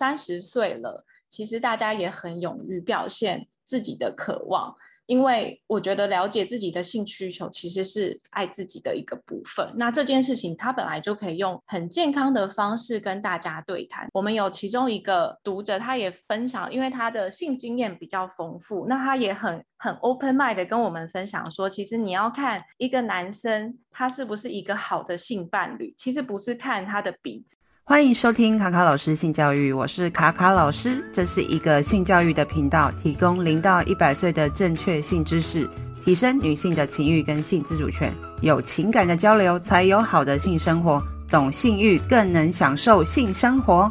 三十岁了，其实大家也很勇于表现自己的渴望。因为我觉得了解自己的性需求其实是爱自己的一个部分。那这件事情他本来就可以用很健康的方式跟大家对谈。我们有其中一个读者，他也分享，因为他的性经验比较丰富，那他也很很 open mind 的跟我们分享说，其实你要看一个男生他是不是一个好的性伴侣，其实不是看他的鼻子。欢迎收听卡卡老师性教育，我是卡卡老师，这是一个性教育的频道，提供零到一百岁的正确性知识，提升女性的情欲跟性自主权，有情感的交流才有好的性生活，懂性欲更能享受性生活。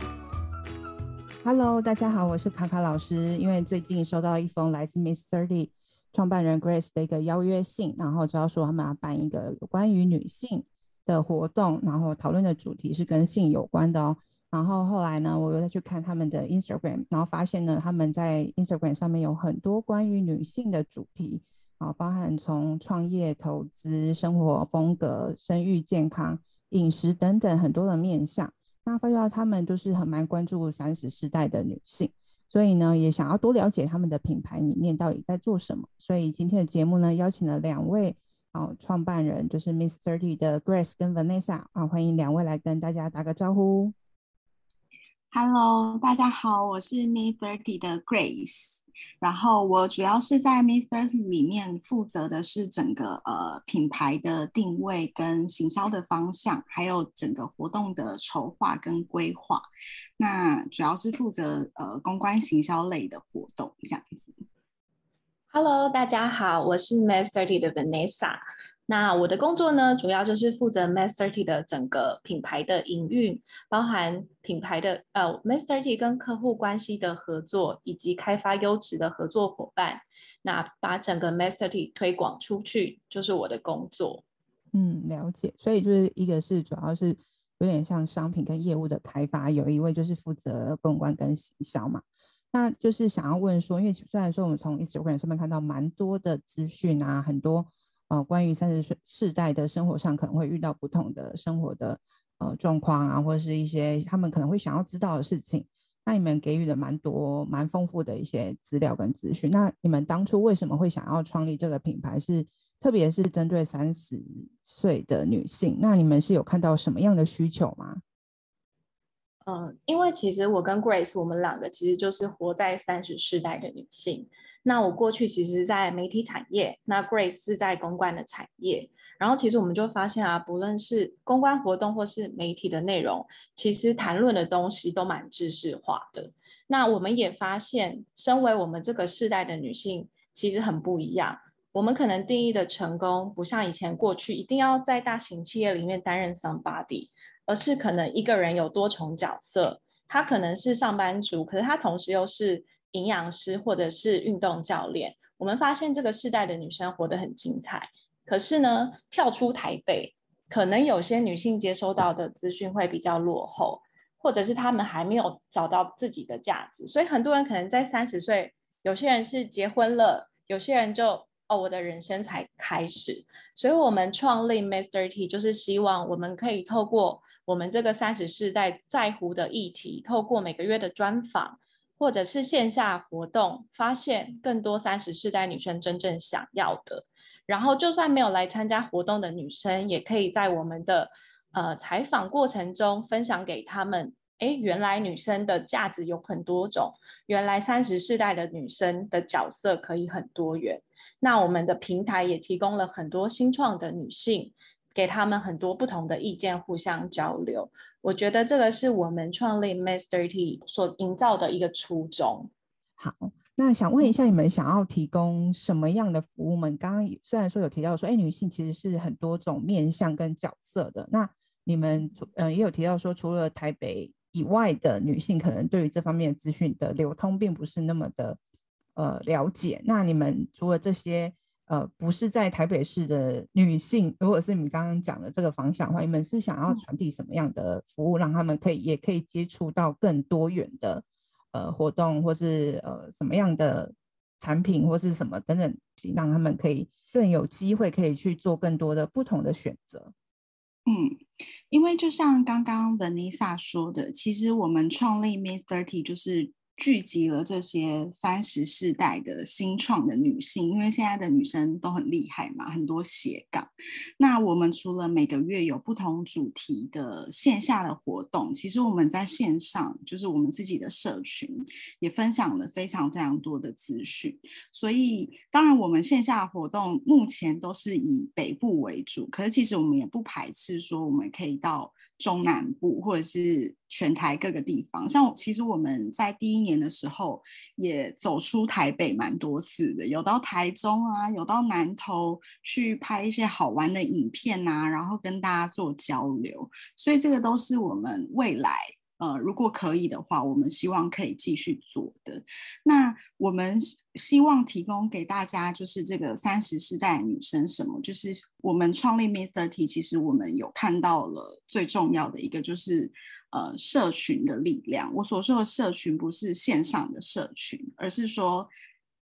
Hello，大家好，我是卡卡老师，因为最近收到一封来自 Miss Thirty 创办人 Grace 的一个邀约信，然后就要说他们要办一个有关于女性。的活动，然后讨论的主题是跟性有关的哦。然后后来呢，我又再去看他们的 Instagram，然后发现呢，他们在 Instagram 上面有很多关于女性的主题啊，包含从创业、投资、生活风格、生育健康、饮食等等很多的面向。那发觉到他们都是很蛮关注三十世代的女性，所以呢，也想要多了解他们的品牌理念到底在做什么。所以今天的节目呢，邀请了两位。好，创办人就是 Miss Thirty 的 Grace 跟 Vanessa 啊，欢迎两位来跟大家打个招呼。Hello，大家好，我是 Miss Thirty 的 Grace，然后我主要是在 Miss Thirty 里面负责的是整个呃品牌的定位跟行销的方向，还有整个活动的筹划跟规划。那主要是负责呃公关行销类的活动这样子。Hello，大家好，我是 Miss Thirty 的 Vanessa。那我的工作呢，主要就是负责 Miss Thirty 的整个品牌的营运，包含品牌的呃 Miss Thirty 跟客户关系的合作，以及开发优质的合作伙伴。那把整个 Miss Thirty 推广出去，就是我的工作。嗯，了解。所以就是一个是主要是有点像商品跟业务的开发，有一位就是负责公关跟行销嘛。那就是想要问说，因为虽然说我们从 Instagram 上面看到蛮多的资讯啊，很多呃关于三十岁世代的生活上可能会遇到不同的生活的呃状况啊，或者是一些他们可能会想要知道的事情，那你们给予了蛮多蛮丰富的一些资料跟资讯。那你们当初为什么会想要创立这个品牌是？是特别是针对三十岁的女性？那你们是有看到什么样的需求吗？嗯，因为其实我跟 Grace，我们两个其实就是活在三十世代的女性。那我过去其实，在媒体产业，那 Grace 是在公关的产业。然后其实我们就发现啊，不论是公关活动或是媒体的内容，其实谈论的东西都蛮知识化的。那我们也发现，身为我们这个世代的女性，其实很不一样。我们可能定义的成功，不像以前过去一定要在大型企业里面担任 somebody。而是可能一个人有多重角色，他可能是上班族，可是他同时又是营养师或者是运动教练。我们发现这个世代的女生活得很精彩，可是呢，跳出台北，可能有些女性接收到的资讯会比较落后，或者是她们还没有找到自己的价值。所以很多人可能在三十岁，有些人是结婚了，有些人就哦，我的人生才开始。所以我们创立 Master T，就是希望我们可以透过我们这个三十世代在乎的议题，透过每个月的专访，或者是线下活动，发现更多三十世代女生真正想要的。然后，就算没有来参加活动的女生，也可以在我们的呃采访过程中分享给他们：诶，原来女生的价值有很多种，原来三十世代的女生的角色可以很多元。那我们的平台也提供了很多新创的女性。给他们很多不同的意见，互相交流。我觉得这个是我们创立 Miss Thirty 所营造的一个初衷。好，那想问一下，你们想要提供什么样的服务们？刚刚虽然说有提到说，哎，女性其实是很多种面向跟角色的。那你们嗯也有提到说，除了台北以外的女性，可能对于这方面的资讯的流通并不是那么的呃了解。那你们除了这些？呃，不是在台北市的女性，如果是你们刚刚讲的这个方向的话，你们是想要传递什么样的服务，让他们可以也可以接触到更多元的呃活动，或是呃什么样的产品，或是什么等等，让他们可以更有机会可以去做更多的不同的选择。嗯，因为就像刚刚 Vanessa 说的，其实我们创立 Miss Thirty 就是。聚集了这些三十世代的新创的女性，因为现在的女生都很厉害嘛，很多斜杠。那我们除了每个月有不同主题的线下的活动，其实我们在线上，就是我们自己的社群也分享了非常非常多的资讯。所以，当然我们线下活动目前都是以北部为主，可是其实我们也不排斥说我们可以到。中南部或者是全台各个地方，像其实我们在第一年的时候也走出台北蛮多次的，有到台中啊，有到南投去拍一些好玩的影片啊，然后跟大家做交流，所以这个都是我们未来。呃，如果可以的话，我们希望可以继续做的。那我们希望提供给大家，就是这个三十世代女生什么？就是我们创立 Miss Thirty，其实我们有看到了最重要的一个，就是呃，社群的力量。我所说的社群，不是线上的社群，而是说，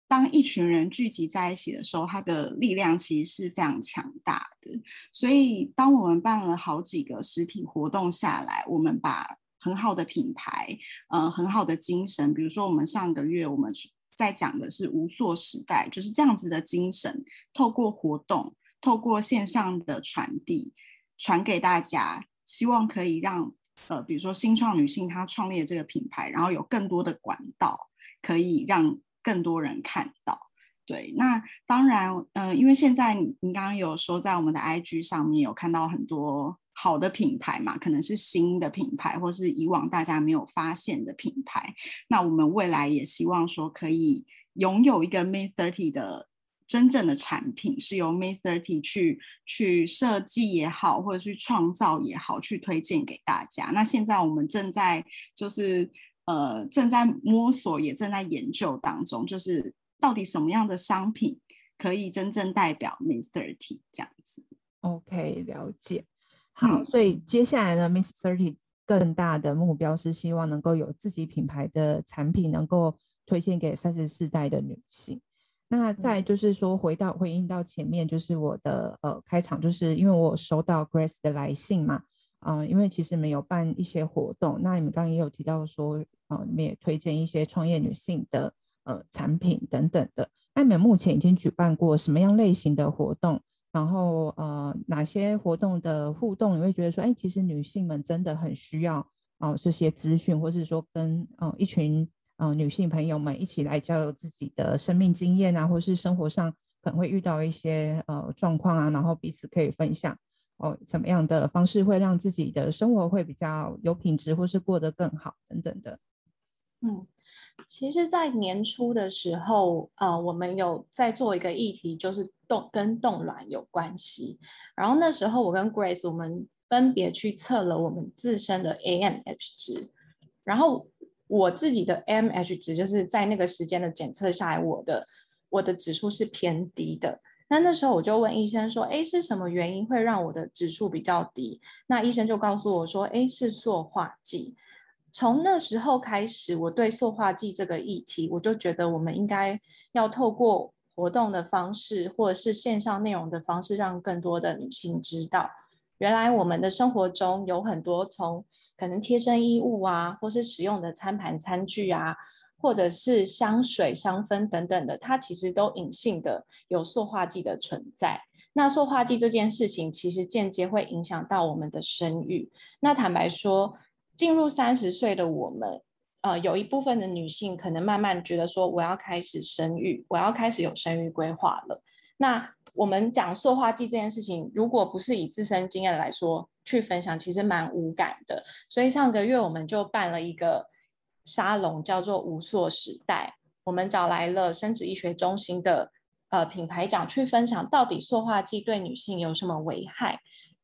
当一群人聚集在一起的时候，它的力量其实是非常强大的。所以，当我们办了好几个实体活动下来，我们把很好的品牌，呃，很好的精神。比如说，我们上个月我们在讲的是无塑时代，就是这样子的精神，透过活动，透过线上的传递，传给大家，希望可以让呃，比如说新创女性她创立这个品牌，然后有更多的管道可以让更多人看到。对，那当然，嗯、呃，因为现在你你刚刚有说在我们的 IG 上面有看到很多。好的品牌嘛，可能是新的品牌，或是以往大家没有发现的品牌。那我们未来也希望说，可以拥有一个 Miss Thirty 的真正的产品，是由 Miss Thirty 去去设计也好，或者去创造也好，去推荐给大家。那现在我们正在就是呃正在摸索，也正在研究当中，就是到底什么样的商品可以真正代表 Miss Thirty 这样子。OK，了解。好，所以接下来呢，Miss Thirty 更大的目标是希望能够有自己品牌的产品，能够推荐给三十四代的女性。那再就是说，回到回应到前面，就是我的呃开场，就是因为我收到 Grace 的来信嘛，嗯、呃，因为其实没有办一些活动，那你们刚刚也有提到说，呃，你们也推荐一些创业女性的呃产品等等的。那你们目前已经举办过什么样类型的活动？然后呃，哪些活动的互动你会觉得说，哎，其实女性们真的很需要哦、呃、这些资讯，或是说跟呃一群呃女性朋友们一起来交流自己的生命经验啊，或是生活上可能会遇到一些呃状况啊，然后彼此可以分享哦，怎么样的方式会让自己的生活会比较有品质，或是过得更好等等的。嗯。其实，在年初的时候，呃，我们有在做一个议题，就是冻跟冻卵有关系。然后那时候，我跟 Grace 我们分别去测了我们自身的 AMH 值。然后我自己的 MH 值就是在那个时间的检测下来，我的我的指数是偏低的。那那时候我就问医生说：“哎，是什么原因会让我的指数比较低？”那医生就告诉我说：“哎，是塑化剂。”从那时候开始，我对塑化剂这个议题，我就觉得我们应该要透过活动的方式，或者是线上内容的方式，让更多的女性知道，原来我们的生活中有很多从可能贴身衣物啊，或是使用的餐盘、餐具啊，或者是香水、香氛等等的，它其实都隐性的有塑化剂的存在。那塑化剂这件事情，其实间接会影响到我们的生育。那坦白说，进入三十岁的我们，呃，有一部分的女性可能慢慢觉得说，我要开始生育，我要开始有生育规划了。那我们讲塑化剂这件事情，如果不是以自身经验来说去分享，其实蛮无感的。所以上个月我们就办了一个沙龙，叫做无塑时代。我们找来了生殖医学中心的呃品牌长去分享，到底塑化剂对女性有什么危害。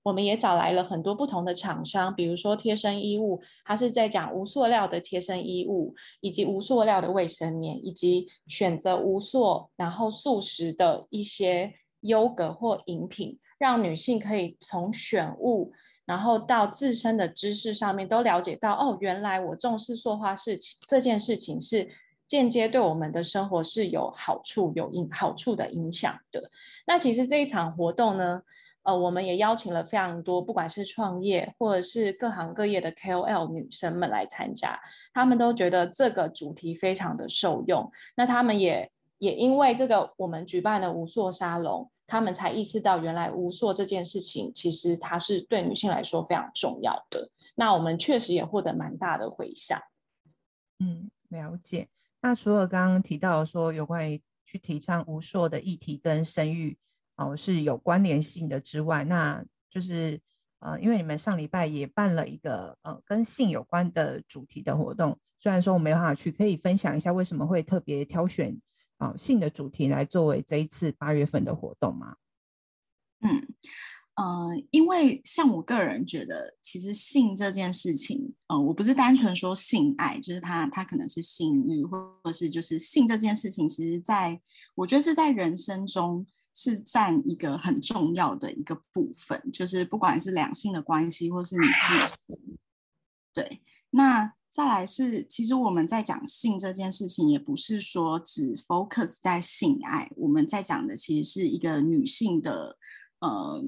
我们也找来了很多不同的厂商，比如说贴身衣物，它是在讲无塑料的贴身衣物，以及无塑料的卫生棉，以及选择无塑然后素食的一些优格或饮品，让女性可以从选物，然后到自身的知识上面都了解到，哦，原来我重视塑化事情这件事情是间接对我们的生活是有好处、有影好处的影响的。那其实这一场活动呢，呃，我们也邀请了非常多，不管是创业或者是各行各业的 KOL 女生们来参加，她们都觉得这个主题非常的受用。那她们也也因为这个，我们举办的无塑沙龙，她们才意识到原来无塑这件事情其实它是对女性来说非常重要的。那我们确实也获得蛮大的回响。嗯，了解。那除了刚刚提到说有关于去提倡无塑的议题跟生育哦是有关联性的之外，那就是呃，因为你们上礼拜也办了一个呃跟性有关的主题的活动，虽然说我没办法去，可以分享一下为什么会特别挑选啊、性的主题来作为这一次八月份的活动吗？嗯。呃，因为像我个人觉得，其实性这件事情，呃，我不是单纯说性爱，就是它它可能是性欲，或者是就是性这件事情，其实在我觉得是在人生中是占一个很重要的一个部分，就是不管是两性的关系，或是你自己，对。那再来是，其实我们在讲性这件事情，也不是说只 focus 在性爱，我们在讲的其实是一个女性的，呃。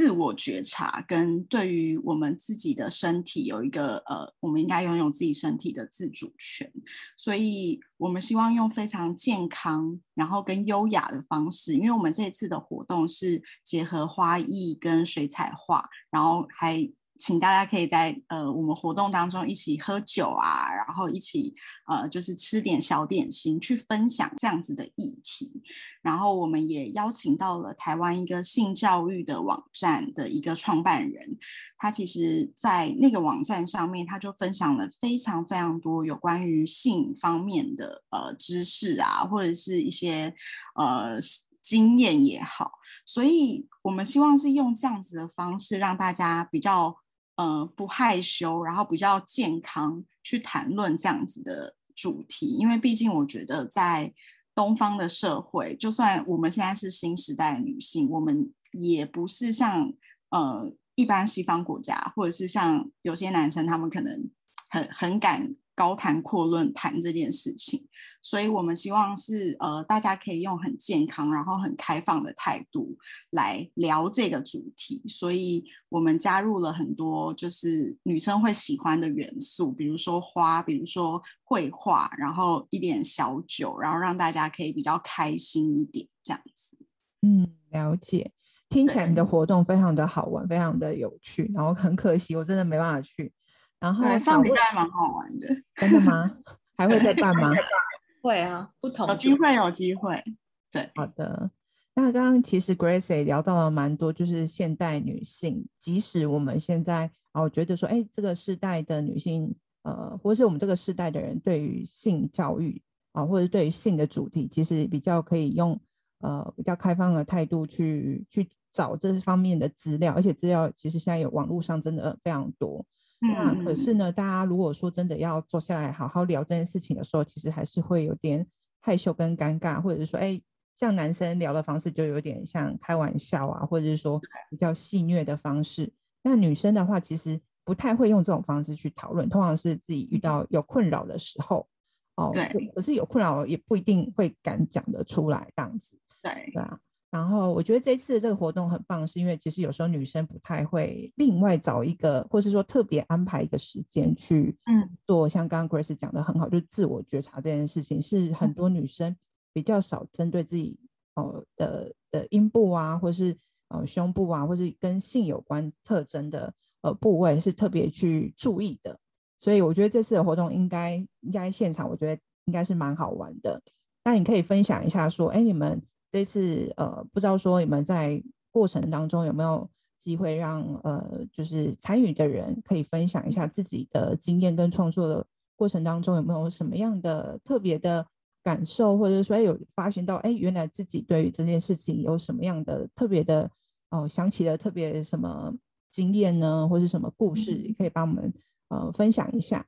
自我觉察跟对于我们自己的身体有一个呃，我们应该拥有自己身体的自主权，所以我们希望用非常健康，然后跟优雅的方式，因为我们这次的活动是结合花艺跟水彩画，然后还。请大家可以在呃我们活动当中一起喝酒啊，然后一起呃就是吃点小点心，去分享这样子的议题。然后我们也邀请到了台湾一个性教育的网站的一个创办人，他其实在那个网站上面，他就分享了非常非常多有关于性方面的呃知识啊，或者是一些呃经验也好。所以我们希望是用这样子的方式让大家比较。呃，不害羞，然后比较健康去谈论这样子的主题，因为毕竟我觉得在东方的社会，就算我们现在是新时代女性，我们也不是像呃一般西方国家，或者是像有些男生，他们可能很很敢高谈阔论谈这件事情。所以我们希望是呃，大家可以用很健康，然后很开放的态度来聊这个主题。所以我们加入了很多就是女生会喜欢的元素，比如说花，比如说绘画，然后一点小酒，然后让大家可以比较开心一点这样子。嗯，了解。听起来你的活动非常的好玩，非常的有趣。然后很可惜，我真的没办法去。然后上礼拜还蛮好玩的。真的吗？还会再办吗？会啊，不同有机会，有机会。对，好的。那刚刚其实 Grace 也聊到了蛮多，就是现代女性，即使我们现在啊，我觉得说，哎，这个世代的女性，呃，或是我们这个世代的人，对于性教育啊，或者对于性的主题，其实比较可以用呃比较开放的态度去去找这方面的资料，而且资料其实现在有网络上真的非常多。那可是呢，大家如果说真的要坐下来好好聊这件事情的时候，其实还是会有点害羞跟尴尬，或者是说，哎，像男生聊的方式就有点像开玩笑啊，或者是说比较戏谑的方式。那女生的话，其实不太会用这种方式去讨论，通常是自己遇到有困扰的时候，哦，对，可是有困扰也不一定会敢讲得出来这样子，对，对啊。然后我觉得这次的这个活动很棒，是因为其实有时候女生不太会另外找一个，或是说特别安排一个时间去嗯做，像刚刚 Grace 讲的很好，就是自我觉察这件事情，是很多女生比较少针对自己哦的的阴部啊，或是呃胸部啊，或是跟性有关特征的呃部位是特别去注意的。所以我觉得这次的活动应该应该现场，我觉得应该是蛮好玩的。那你可以分享一下说，哎，你们。这次呃，不知道说你们在过程当中有没有机会让呃，就是参与的人可以分享一下自己的经验跟创作的过程当中有没有什么样的特别的感受，或者说有发现到哎，原来自己对于这件事情有什么样的特别的哦，想起了特别什么经验呢，或是什么故事，也可以帮我们呃分享一下。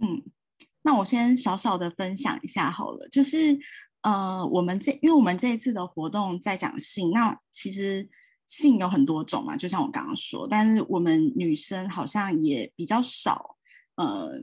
嗯，那我先小小的分享一下好了，就是。呃，我们这因为我们这一次的活动在讲性，那其实性有很多种嘛，就像我刚刚说，但是我们女生好像也比较少，呃，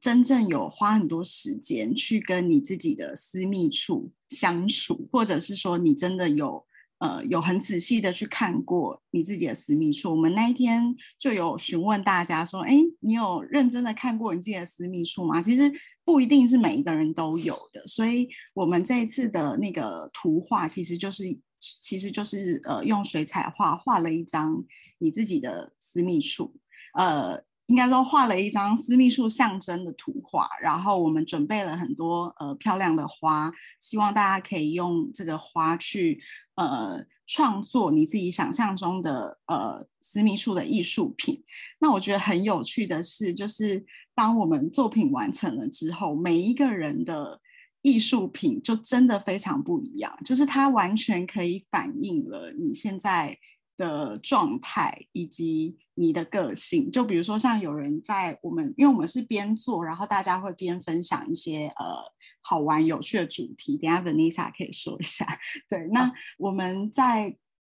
真正有花很多时间去跟你自己的私密处相处，或者是说你真的有呃有很仔细的去看过你自己的私密处。我们那一天就有询问大家说，哎，你有认真的看过你自己的私密处吗？其实不一定是每一个人都有的，所以我们这一次的那个图画其实就是其实就是呃用水彩画画了一张你自己的私密处，呃。应该说画了一张私密处象征的图画，然后我们准备了很多呃漂亮的花，希望大家可以用这个花去呃创作你自己想象中的呃私密处的艺术品。那我觉得很有趣的是，就是当我们作品完成了之后，每一个人的艺术品就真的非常不一样，就是它完全可以反映了你现在的状态以及你的个性，就比如说像有人在我们，因为我们是边做，然后大家会边分享一些呃好玩有趣的主题。等下 Vanessa 可以说一下。对，那我们在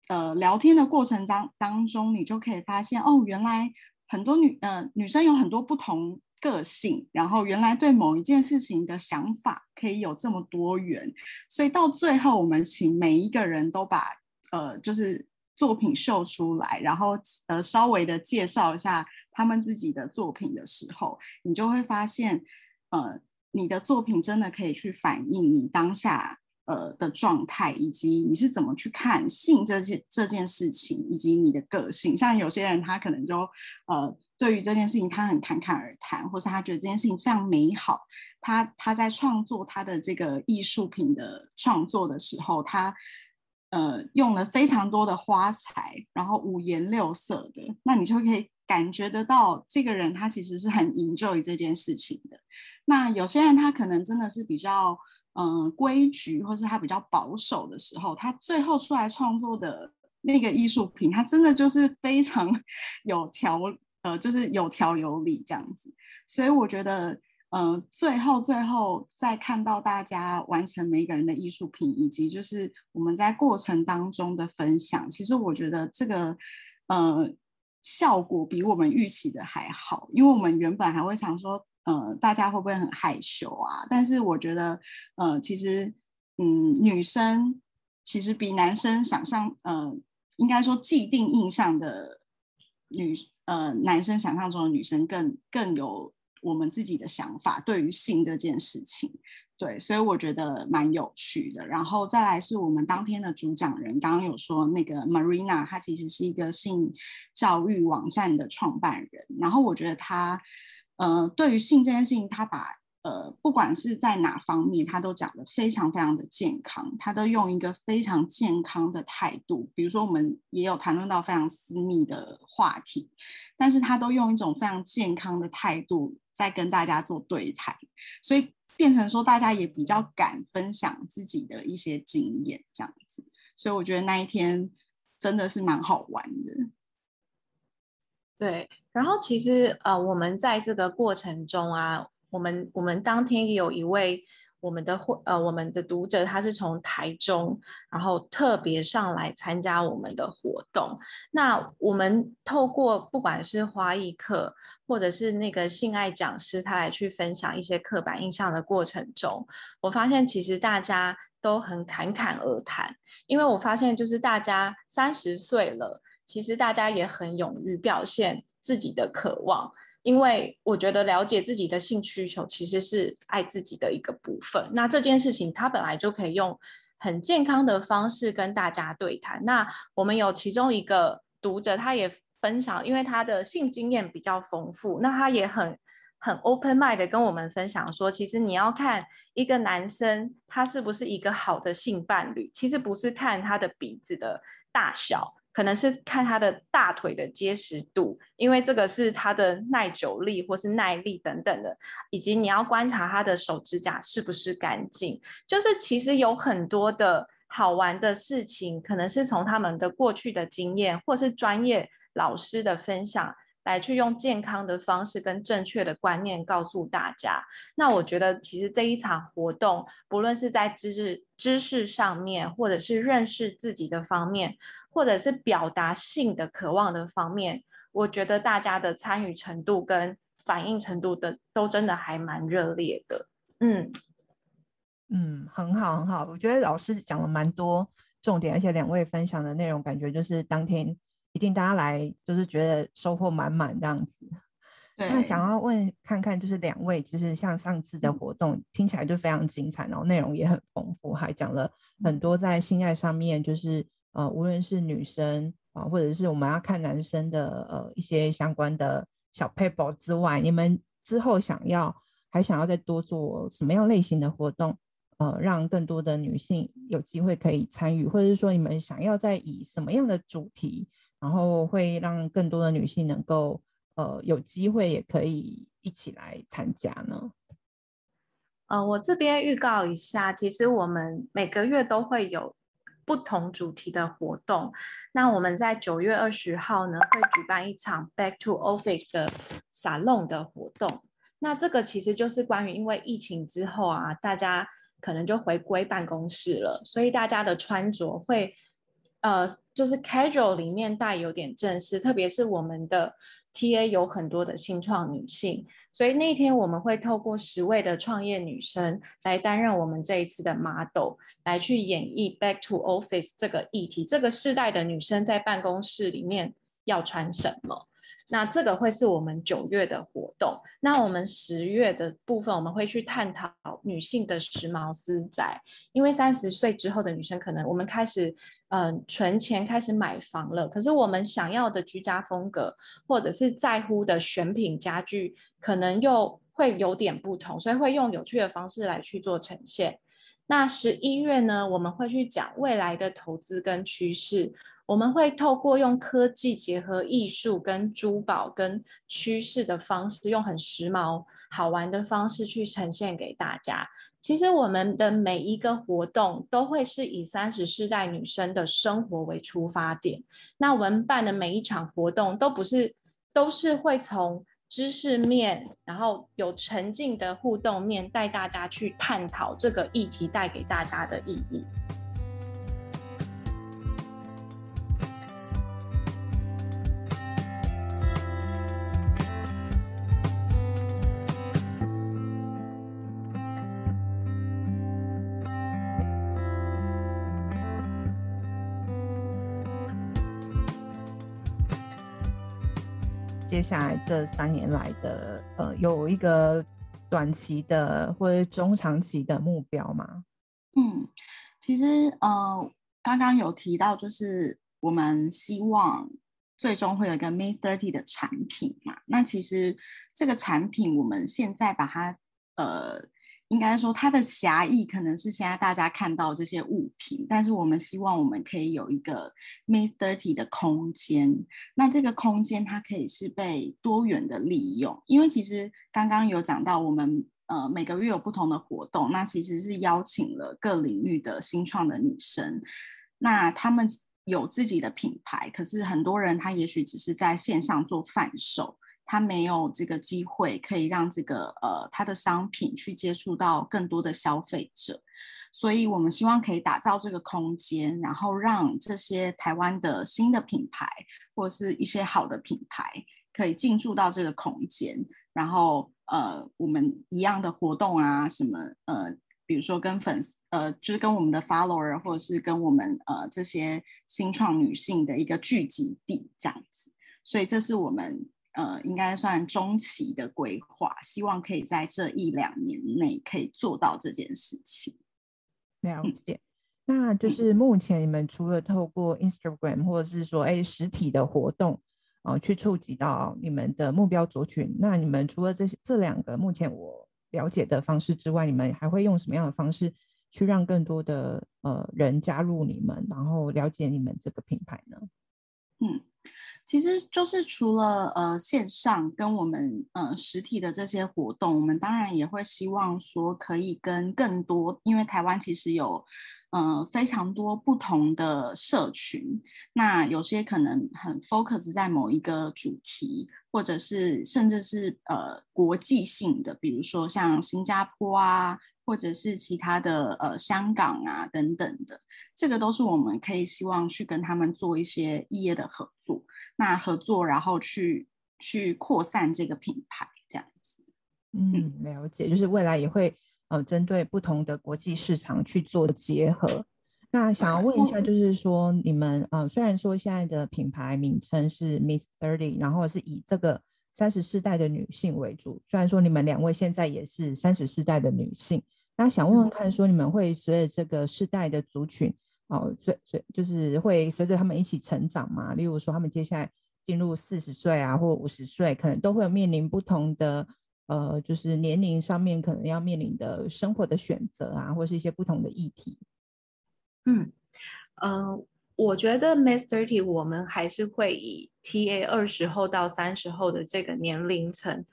呃聊天的过程当当中，你就可以发现哦，原来很多女呃女生有很多不同个性，然后原来对某一件事情的想法可以有这么多元，所以到最后我们请每一个人都把呃就是。作品秀出来，然后呃稍微的介绍一下他们自己的作品的时候，你就会发现，呃，你的作品真的可以去反映你当下呃的状态，以及你是怎么去看性这件这件事情，以及你的个性。像有些人他可能就呃对于这件事情他很侃侃而谈，或是他觉得这件事情非常美好，他他在创作他的这个艺术品的创作的时候，他。呃，用了非常多的花材，然后五颜六色的，那你就可以感觉得到这个人他其实是很 enjoy 这件事情的。那有些人他可能真的是比较嗯、规矩，或是他比较保守的时候，他最后出来创作的那个艺术品，他真的就是非常 有条呃，就是有条有理这样子。所以我觉得。呃，最后最后再看到大家完成每个人的艺术品，以及就是我们在过程当中的分享，其实我觉得这个呃效果比我们预期的还好，因为我们原本还会想说，呃，大家会不会很害羞啊？但是我觉得，呃，其实嗯，女生其实比男生想象，呃，应该说既定印象的女呃男生想象中的女生更更有。我们自己的想法对于性这件事情，对，所以我觉得蛮有趣的。然后再来是我们当天的主讲人，刚刚有说那个 Marina，她其实是一个性教育网站的创办人。然后我觉得她，呃，对于性这件事情，她把呃，不管是在哪方面，他都讲得非常非常的健康，他都用一个非常健康的态度。比如说，我们也有谈论到非常私密的话题，但是他都用一种非常健康的态度。在跟大家做对谈，所以变成说大家也比较敢分享自己的一些经验，这样子。所以我觉得那一天真的是蛮好玩的。对，然后其实呃，我们在这个过程中啊，我们我们当天也有一位。我们的会呃，我们的读者他是从台中，然后特别上来参加我们的活动。那我们透过不管是花艺课，或者是那个性爱讲师，他来去分享一些刻板印象的过程中，我发现其实大家都很侃侃而谈。因为我发现就是大家三十岁了，其实大家也很勇于表现自己的渴望。因为我觉得了解自己的性需求其实是爱自己的一个部分。那这件事情，它本来就可以用很健康的方式跟大家对谈。那我们有其中一个读者，他也分享，因为他的性经验比较丰富，那他也很很 open mind 的跟我们分享说，其实你要看一个男生他是不是一个好的性伴侣，其实不是看他的鼻子的大小。可能是看他的大腿的结实度，因为这个是他的耐久力或是耐力等等的，以及你要观察他的手指甲是不是干净。就是其实有很多的好玩的事情，可能是从他们的过去的经验，或是专业老师的分享，来去用健康的方式跟正确的观念告诉大家。那我觉得其实这一场活动，不论是在知识知识上面，或者是认识自己的方面。或者是表达性的渴望的方面，我觉得大家的参与程度跟反应程度的都真的还蛮热烈的。嗯。嗯，很好很好，我觉得老师讲了蛮多，重点，而且两位分享的内容感觉就是当天一定大家来就是觉得收获满满这样子。那想要问看看，就是两位其实像上次的活动听起来就非常精彩，然后内容也很丰富，还讲了很多在性爱上面，就是呃无论是女生啊，或者是我们要看男生的呃一些相关的小 paper 之外，你们之后想要。还想要再多做什么样类型的活动，呃，让更多的女性有机会可以参与，或者是说你们想要再以什么样的主题，然后会让更多的女性能够呃有机会也可以一起来参加呢？呃，我这边预告一下，其实我们每个月都会有不同主题的活动。那我们在九月二十号呢，会举办一场 Back to Office 的沙龙的活动。那这个其实就是关于，因为疫情之后啊，大家可能就回归办公室了，所以大家的穿着会，呃，就是 casual 里面带有点正式，特别是我们的 TA 有很多的新创女性，所以那天我们会透过十位的创业女生来担任我们这一次的 model，来去演绎 Back to Office 这个议题，这个世代的女生在办公室里面要穿什么。那这个会是我们九月的活动。那我们十月的部分，我们会去探讨女性的时髦私宅。因为三十岁之后的女生，可能我们开始嗯、存钱，开始买房了。可是我们想要的居家风格，或者是在乎的选品家具，可能又会有点不同，所以会用有趣的方式来去做呈现。那十一月呢，我们会去讲未来的投资跟趋势。我们会透过用科技结合艺术跟珠宝跟趋势的方式，用很时髦好玩的方式去呈现给大家。其实我们的每一个活动都会是以三十世代女生的生活为出发点。那我们办的每一场活动都不是，都是会从知识面，然后有沉浸的互动面，带大家去探讨这个议题带给大家的意义。接下来这三年来的，呃，有一个短期的或者中长期的目标吗？嗯，其实呃，刚刚有提到，就是我们希望最终会有一个 Miss30 的产品嘛。那其实这个产品，我们现在把它呃。应该说，它的狭义可能是现在大家看到这些物品，但是我们希望我们可以有一个 Miss30 的空间。那这个空间它可以是被多元的利用，因为其实刚刚有讲到，我们呃每个月有不同的活动，那其实是邀请了各领域的新创的女生，那他们有自己的品牌，可是很多人他也许只是在线上做贩售。他没有这个机会可以让这个呃他的商品去接触到更多的消费者，所以我们希望可以打造这个空间，然后让这些台湾的新的品牌或者是一些好的品牌可以进驻到这个空间，然后呃我们一样的活动啊什么呃，比如说跟粉丝呃就是跟我们的 follower 或者是跟我们呃这些新创女性的一个聚集地这样子，所以这是我们。呃，应该算中期的规划，希望可以在这一两年内可以做到这件事情。了解，嗯、那就是目前你们除了透过 Instagram 或者是说哎实体的活动啊、呃，去触及到你们的目标族群，那你们除了这些这两个目前我了解的方式之外，你们还会用什么样的方式去让更多的呃人加入你们，然后了解你们这个品牌呢？嗯。其实就是除了呃线上跟我们呃实体的这些活动，我们当然也会希望说可以跟更多，因为台湾其实有呃非常多不同的社群，那有些可能很 focus 在某一个主题，或者是甚至是呃国际性的，比如说像新加坡啊，或者是其他的呃香港啊等等的，这个都是我们可以希望去跟他们做一些异业的合作。那合作，然后去去扩散这个品牌，这样子。嗯，了解，就是未来也会呃针对不同的国际市场去做结合。那想要问一下，就是说你们呃，虽然说现在的品牌名称是 Miss Thirty，然后是以这个三十世代的女性为主，虽然说你们两位现在也是三十世代的女性，那想问问看，说你们会随着这个世代的族群哦，随随就是会随着他们一起成长嘛？例如说他们接下来进入四十岁啊，或五十岁，可能都会有面临不同的呃，就是年龄上面可能要面临的生活的选择啊，或是一些不同的议题。嗯，呃，我觉得 Miss Thirty 我们还是会以 TA 二十后到三十后的这个年龄层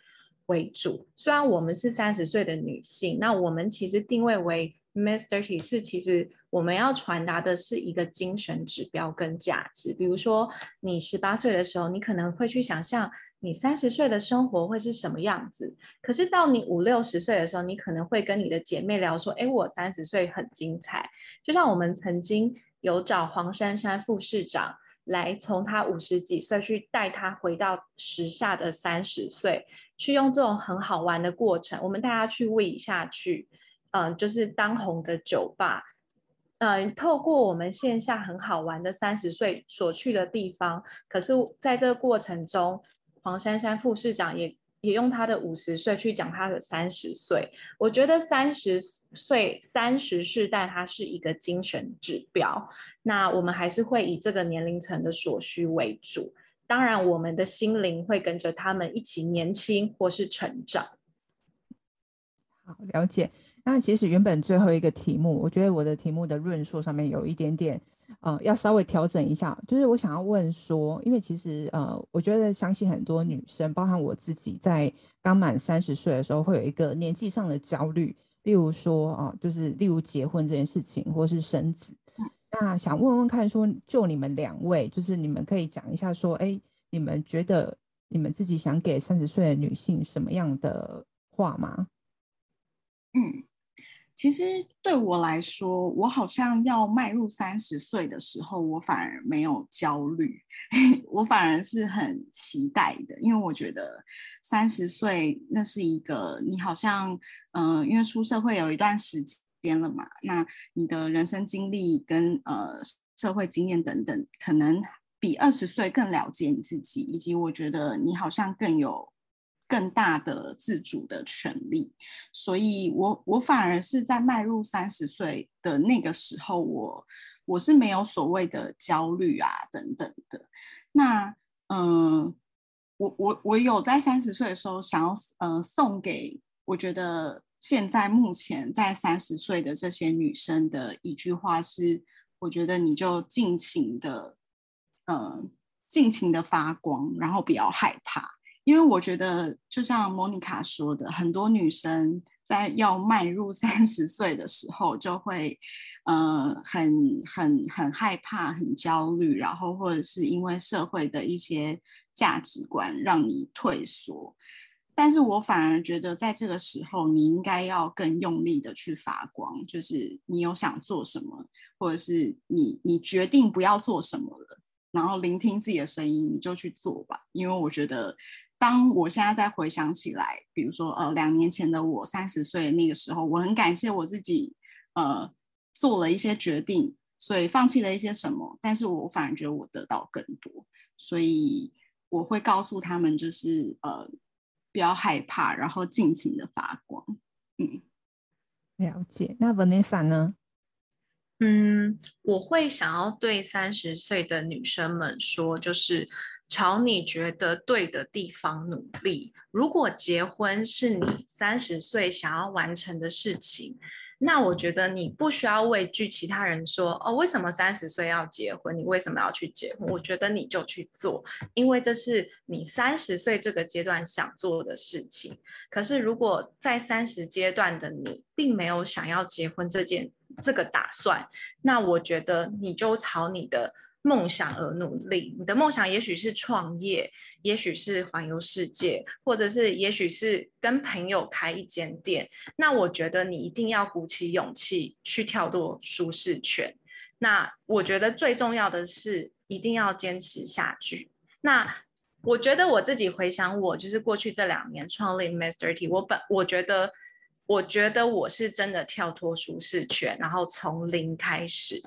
为主。虽然我们是三十岁的女性，那我们其实定位为 Miss Thirty 是其实我们要传达的是一个精神指标跟价值。比如说，你十八岁的时候，你可能会去想象。你三十岁的生活会是什么样子？可是到你五六十岁的时候，你可能会跟你的姐妹聊说：“哎，我三十岁很精彩。”就像我们曾经有找黄珊珊副市长来，从他五十几岁去带他回到时下的三十岁，去用这种很好玩的过程，我们带他去喂下去，嗯、就是当红的酒吧，嗯、透过我们线下很好玩的三十岁所去的地方，可是在这个过程中。黄珊珊副市长也也用他的五十岁去讲他的三十岁，我觉得三十岁三十世代它是一个精神指标，那我们还是会以这个年龄层的所需为主，当然我们的心灵会跟着他们一起年轻或是成长。好，了解。那其实原本最后一个题目，我觉得我的题目的论述上面有一点点。呃，要稍微调整一下，就是我想要问说，因为其实呃，我觉得相信很多女生，包含我自己，在刚满三十岁的时候，会有一个年纪上的焦虑，例如说啊、呃，就是例如结婚这件事情，或是生子。那想问问看，说就你们两位，就是你们可以讲一下说，哎，你们觉得你们自己想给三十岁的女性什么样的话吗？嗯。其实对我来说，我好像要迈入三十岁的时候，我反而没有焦虑，我反而是很期待的，因为我觉得三十岁那是一个你好像，嗯、因为出社会有一段时间了嘛，那你的人生经历跟呃社会经验等等，可能比二十岁更了解你自己，以及我觉得你好像更有。更大的自主的权利，所以我我反而是在迈入三十岁的那个时候，我我是没有所谓的焦虑啊等等的。那嗯、呃，我我我有在三十岁的时候想要呃送给我觉得现在目前在三十岁的这些女生的一句话是：我觉得你就尽情的呃尽情的发光，然后不要害怕。因为我觉得，就像莫妮卡说的，很多女生在要迈入 三十岁的时候，就会，呃，很很很害怕、很焦虑，然后或者是因为社会的一些价值观让你退缩。但是我反而觉得，在这个时候，你应该要更用力的去发光，就是你有想做什么，或者是你你决定不要做什么了，然后聆听自己的声音，你就去做吧。因为我觉得。当我现在再回想起来，比如说，呃，两年前的我三十岁那个时候，我很感谢我自己，呃，做了一些决定，所以放弃了一些什么，但是我反而觉得我得到更多，所以我会告诉他们，就是呃，不要害怕，然后尽情的发光。嗯，了解。那 Vanessa 呢？嗯，我会想要对三十岁的女生们说，就是。朝你觉得对的地方努力。如果结婚是你三十岁想要完成的事情，那我觉得你不需要畏惧其他人说哦，为什么三十岁要结婚？你为什么要去结婚？我觉得你就去做，因为这是你三十岁这个阶段想做的事情。可是如果在三十阶段的你并没有想要结婚这件这个打算，那我觉得你就朝你的。梦想而努力，你的梦想也许是创业，也许是环游世界，或者是也许是跟朋友开一间店。那我觉得你一定要鼓起勇气去跳脱舒适圈。那我觉得最重要的是一定要坚持下去。那我觉得我自己回想，我就是过去这两年创立 Master T，我本我觉得我觉得我是真的跳脱舒适圈，然后从零开始。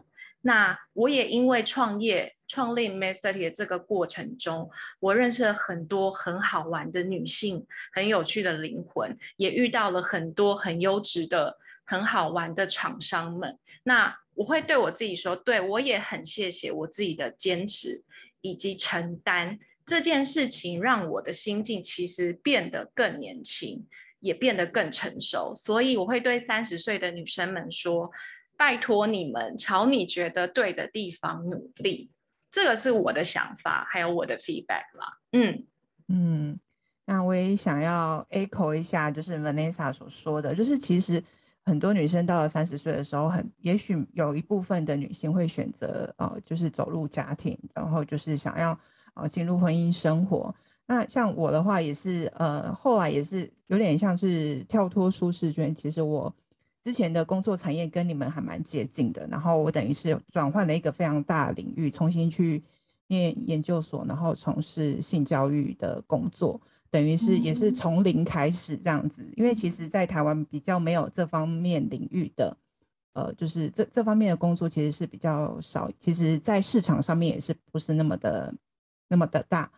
那我也因为创业创立 m a s t e r t 的这个过程中，我认识了很多很好玩的女性，很有趣的灵魂，也遇到了很多很优质的、很好玩的厂商们。那我会对我自己说，对，我也很谢谢我自己的坚持以及承担这件事情，让我的心境其实变得更年轻，也变得更成熟。所以我会对三十岁的女生们说。拜托你们朝你觉得对的地方努力，这个是我的想法，还有我的 feedback 啦。嗯嗯，那我也想要 echo 一下，就是 Vanessa 所说的，就是其实很多女生到了三十岁的时候，很也许有一部分的女性会选择呃，就是走入家庭，然后就是想要呃进入婚姻生活。那像我的话，也是呃，后来也是有点像是跳脱舒适圈。其实我。之前的工作产业跟你们还蛮接近的，然后我等于是转换了一个非常大的领域，重新去念研究所，然后从事性教育的工作，等于是也是从零开始这样子。因为其实，在台湾比较没有这方面领域的，呃，就是这这方面的工作其实是比较少，其实在市场上面也是不是那么的那么的大，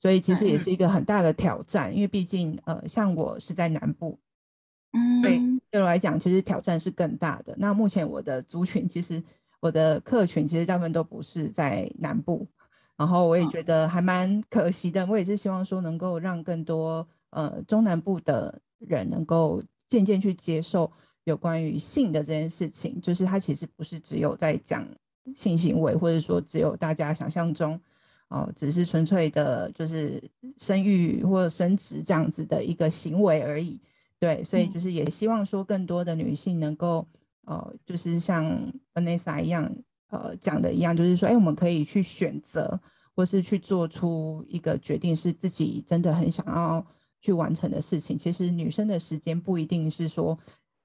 所以其实也是一个很大的挑战。因为毕竟，呃，像我是在南部。嗯，对，对我来讲，其实挑战是更大的。那目前我的族群，其实我的客群，其实大部分都不是在南部，然后我也觉得还蛮可惜的。我也是希望说，能够让更多呃中南部的人能够渐渐去接受有关于性的这件事情，就是它其实不是只有在讲性行为，或者说只有大家想象中哦、呃，只是纯粹的就是生育或者生殖这样子的一个行为而已。对，所以就是也希望说更多的女性能够，呃，就是像 Vanessa 一样，呃，讲的一样，就是说，哎，我们可以去选择，或是去做出一个决定，是自己真的很想要去完成的事情。其实女生的时间不一定是说，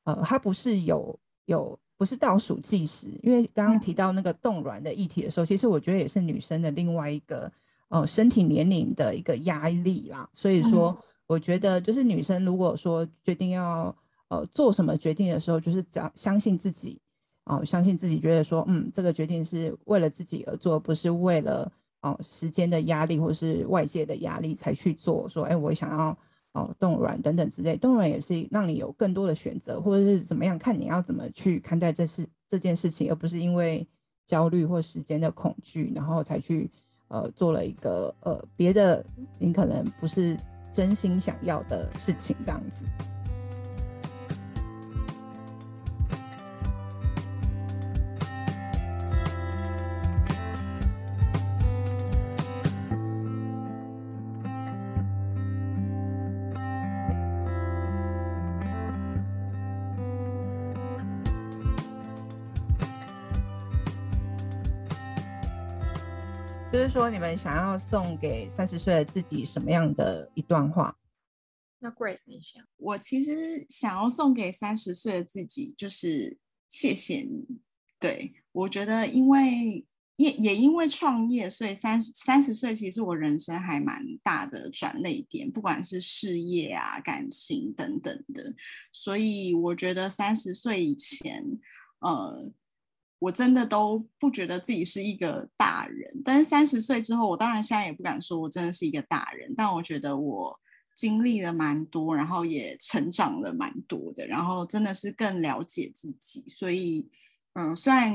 呃，她不是有有不是倒数计时，因为刚刚提到那个冻卵的议题的时候，其实我觉得也是女生的另外一个，呃，身体年龄的一个压力啦。所以说。我觉得就是女生如果说决定要呃做什么决定的时候，就是讲相信自己啊、相信自己，觉得说嗯这个决定是为了自己而做，不是为了哦、时间的压力或是外界的压力才去做。说哎，我想要哦冻卵等等之类，冻卵也是让你有更多的选择，或者是怎么样，看你要怎么去看待这事这件事情，而不是因为焦虑或时间的恐惧，然后才去呃做了一个呃别的，你可能不是。真心想要的事情，这样子。说，你们想要送给三十岁的自己什么样的一段话？那 Grace，你想？我其实想要送给三十岁的自己，就是谢谢你。对，我觉得，因为也也因为创业，所以三十三十岁其实我人生还蛮大的转捩点，不管是事业啊、感情等等的。所以我觉得三十岁以前，呃。我真的都不觉得自己是一个大人，但是三十岁之后，我当然现在也不敢说我真的是一个大人，但我觉得我经历了蛮多，然后也成长了蛮多的，然后真的是更了解自己。所以，嗯，虽然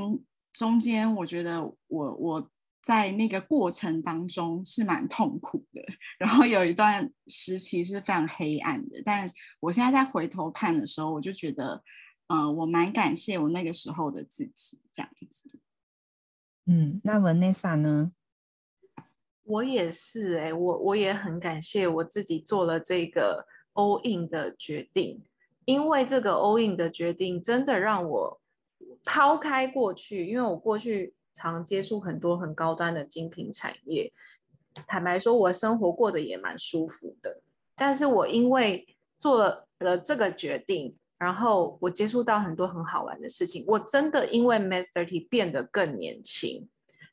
中间我觉得我我在那个过程当中是蛮痛苦的，然后有一段时期是非常黑暗的，但我现在再回头看的时候，我就觉得。嗯、呃，我蛮感谢我那个时候的自己，这样子。嗯，那 Vanessa 呢？我也是哎、欸，我我也很感谢我自己做了这个 all in 的决定，因为这个 all in 的决定真的让我抛开过去，因为我过去常接触很多很高端的精品产业，坦白说，我生活过得也蛮舒服的。但是我因为做了了这个决定。然后我接触到很多很好玩的事情，我真的因为 Mastery 变得更年轻，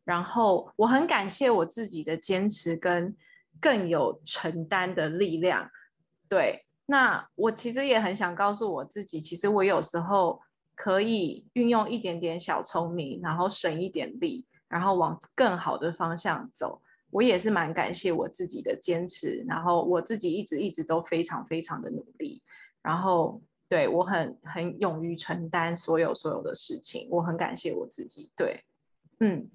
然后我很感谢我自己的坚持跟更有承担的力量。对，那我其实也很想告诉我自己，其实我有时候可以运用一点点小聪明，然后省一点力，然后往更好的方向走。我也是蛮感谢我自己的坚持，然后我自己一直一直都非常非常的努力，然后对我很很勇于承担所有所有的事情，我很感谢我自己。对，嗯，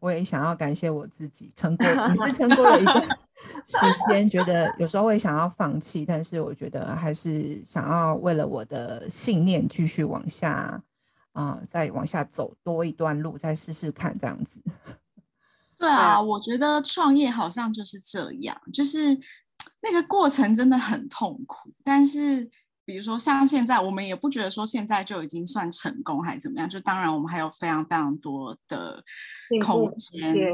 我也想要感谢我自己，撑过也是撑过了一段 时间，觉得有时候会想要放弃，但是我觉得还是想要为了我的信念继续往下，啊、呃，再往下走多一段路，再试试看这样子。对啊，我觉得创业好像就是这样，就是 那个过程真的很痛苦。但是，比如说像现在，我们也不觉得说现在就已经算成功还是怎么样。就当然，我们还有非常非常多的空间，对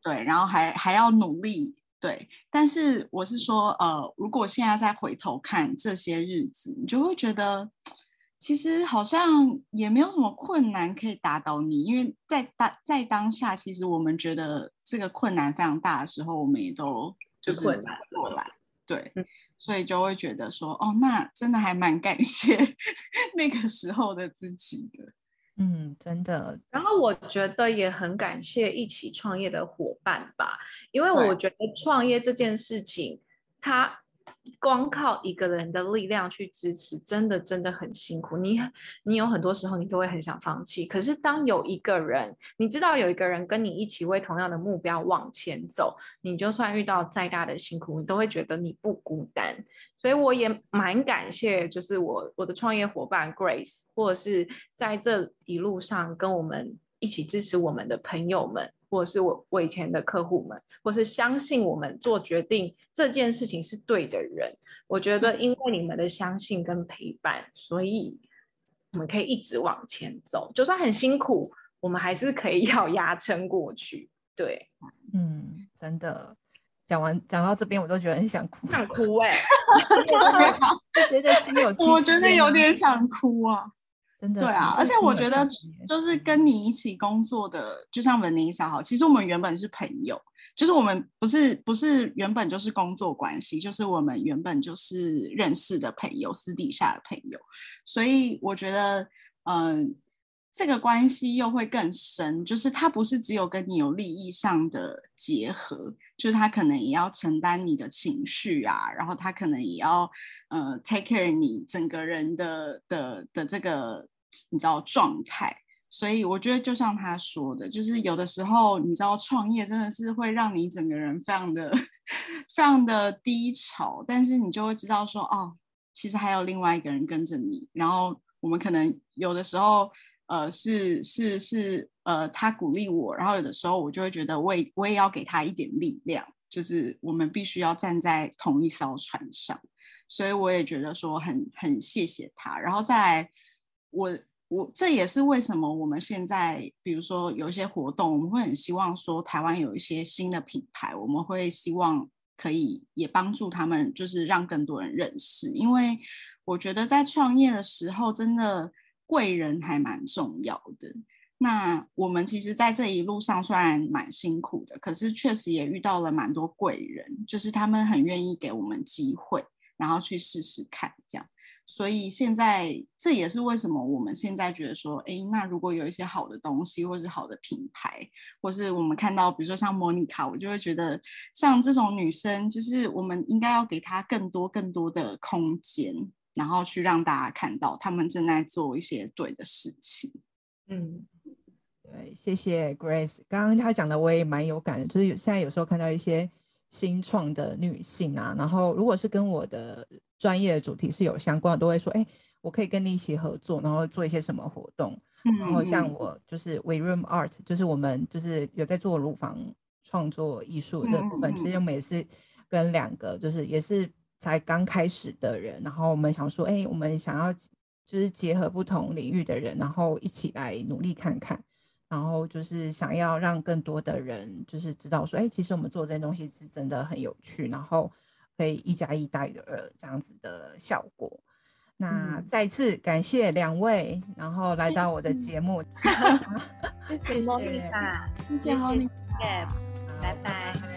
对，然后还还要努力，对。但是我是说，呃，如果现在再回头看这些日子，你就会觉得。其实好像也没有什么困难可以打倒你，因为在当在当下，其实我们觉得这个困难非常大的时候，我们也都就是过来，对，嗯、所以就会觉得说，哦，那真的还蛮感谢 那个时候的自己的，嗯，真的。然后我觉得也很感谢一起创业的伙伴吧，因为我觉得创业这件事情，它。光靠一个人的力量去支持，真的真的很辛苦。你你有很多时候你都会很想放弃，可是当有一个人，你知道有一个人跟你一起为同样的目标往前走，你就算遇到再大的辛苦，你都会觉得你不孤单。所以我也蛮感谢，就是我我的创业伙伴 Grace，或者是在这一路上跟我们一起支持我们的朋友们。或者是我我以前的客户们，或是相信我们做决定这件事情是对的人，我觉得因为你们的相信跟陪伴，所以我们可以一直往前走，就算很辛苦，我们还是可以 咬牙撑过去。对，嗯，真的，讲完讲到这边，我都觉得很想哭，想哭哎、欸，觉得心有，我觉得有点想哭啊。对啊，而且我觉得就是跟你一起工作的，就像 Vanessa 好，其实我们原本是朋友，就是我们不是不是原本就是工作关系，就是我们原本就是认识的朋友，私底下的朋友，所以我觉得，嗯、呃，这个关系又会更深，就是他不是只有跟你有利益上的结合，就是他可能也要承担你的情绪啊，然后他可能也要呃 take care 你整个人的的的这个。你知道状态，所以我觉得就像他说的，就是有的时候你知道创业真的是会让你整个人非常的、非常的低潮，但是你就会知道说，哦，其实还有另外一个人跟着你。然后我们可能有的时候，呃，是是是，呃，他鼓励我，然后有的时候我就会觉得我也我也要给他一点力量，就是我们必须要站在同一艘船上。所以我也觉得说很很谢谢他，然后再来。我我这也是为什么我们现在，比如说有一些活动，我们会很希望说台湾有一些新的品牌，我们会希望可以也帮助他们，就是让更多人认识。因为我觉得在创业的时候，真的贵人还蛮重要的。那我们其实，在这一路上虽然蛮辛苦的，可是确实也遇到了蛮多贵人，就是他们很愿意给我们机会，然后去试试看这样。所以现在这也是为什么我们现在觉得说，哎，那如果有一些好的东西，或是好的品牌，或是我们看到，比如说像莫妮卡，我就会觉得像这种女生，就是我们应该要给她更多更多的空间，然后去让大家看到她们正在做一些对的事情。嗯，对，谢谢 Grace。刚刚她讲的我也蛮有感，就是有现在有时候看到一些新创的女性啊，然后如果是跟我的。专业的主题是有相关的，都会说，哎，我可以跟你一起合作，然后做一些什么活动。嗯、然后像我就是 We Room Art，就是我们就是有在做乳房创作艺术的部分。嗯、其实我们也是跟两个就是也是才刚开始的人，然后我们想说，哎，我们想要就是结合不同领域的人，然后一起来努力看看，然后就是想要让更多的人就是知道说，哎，其实我们做这些东西是真的很有趣，然后。可以一加一大于二这样子的效果。那再次感谢两位，然后来到我的节目。谢谢莫妮卡，谢谢莫妮卡，拜拜。